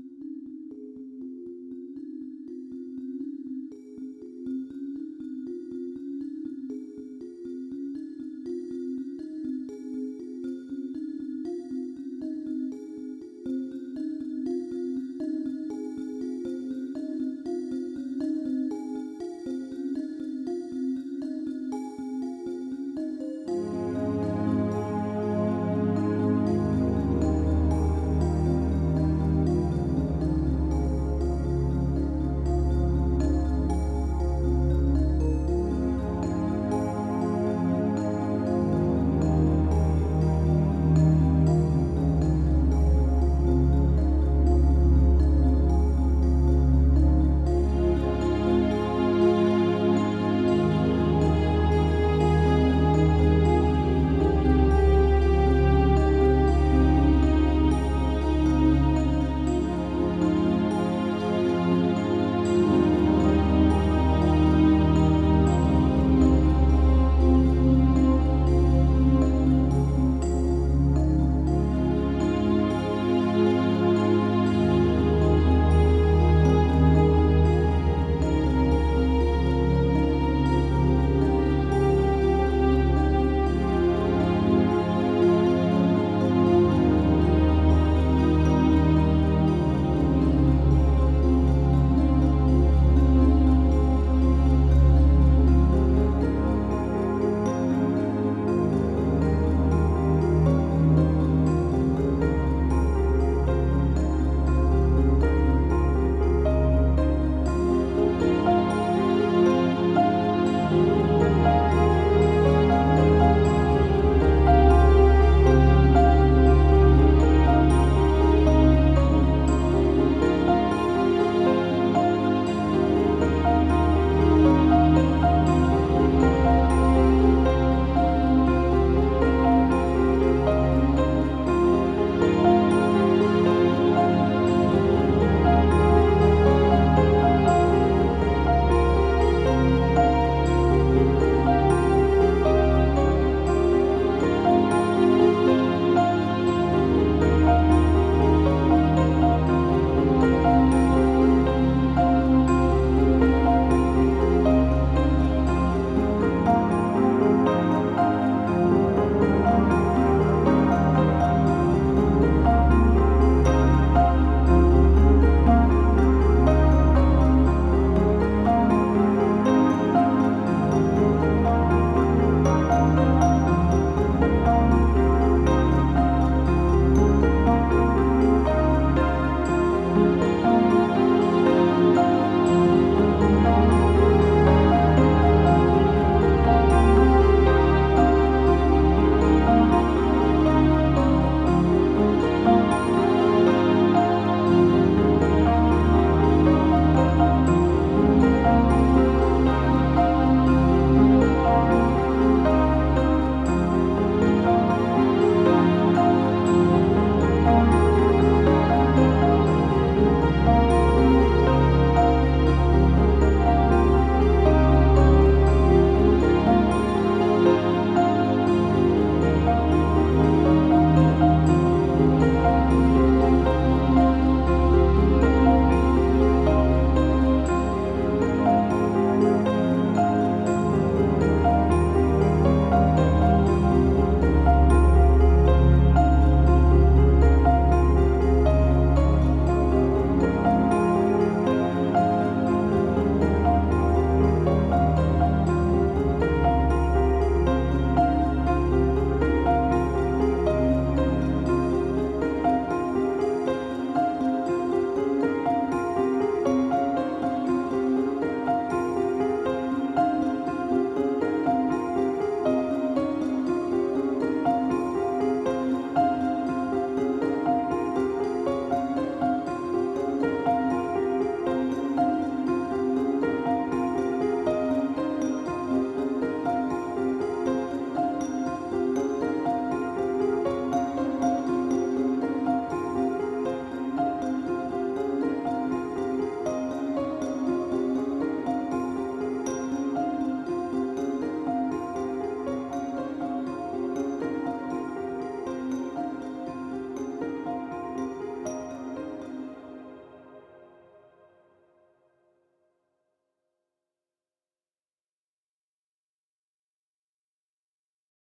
うん。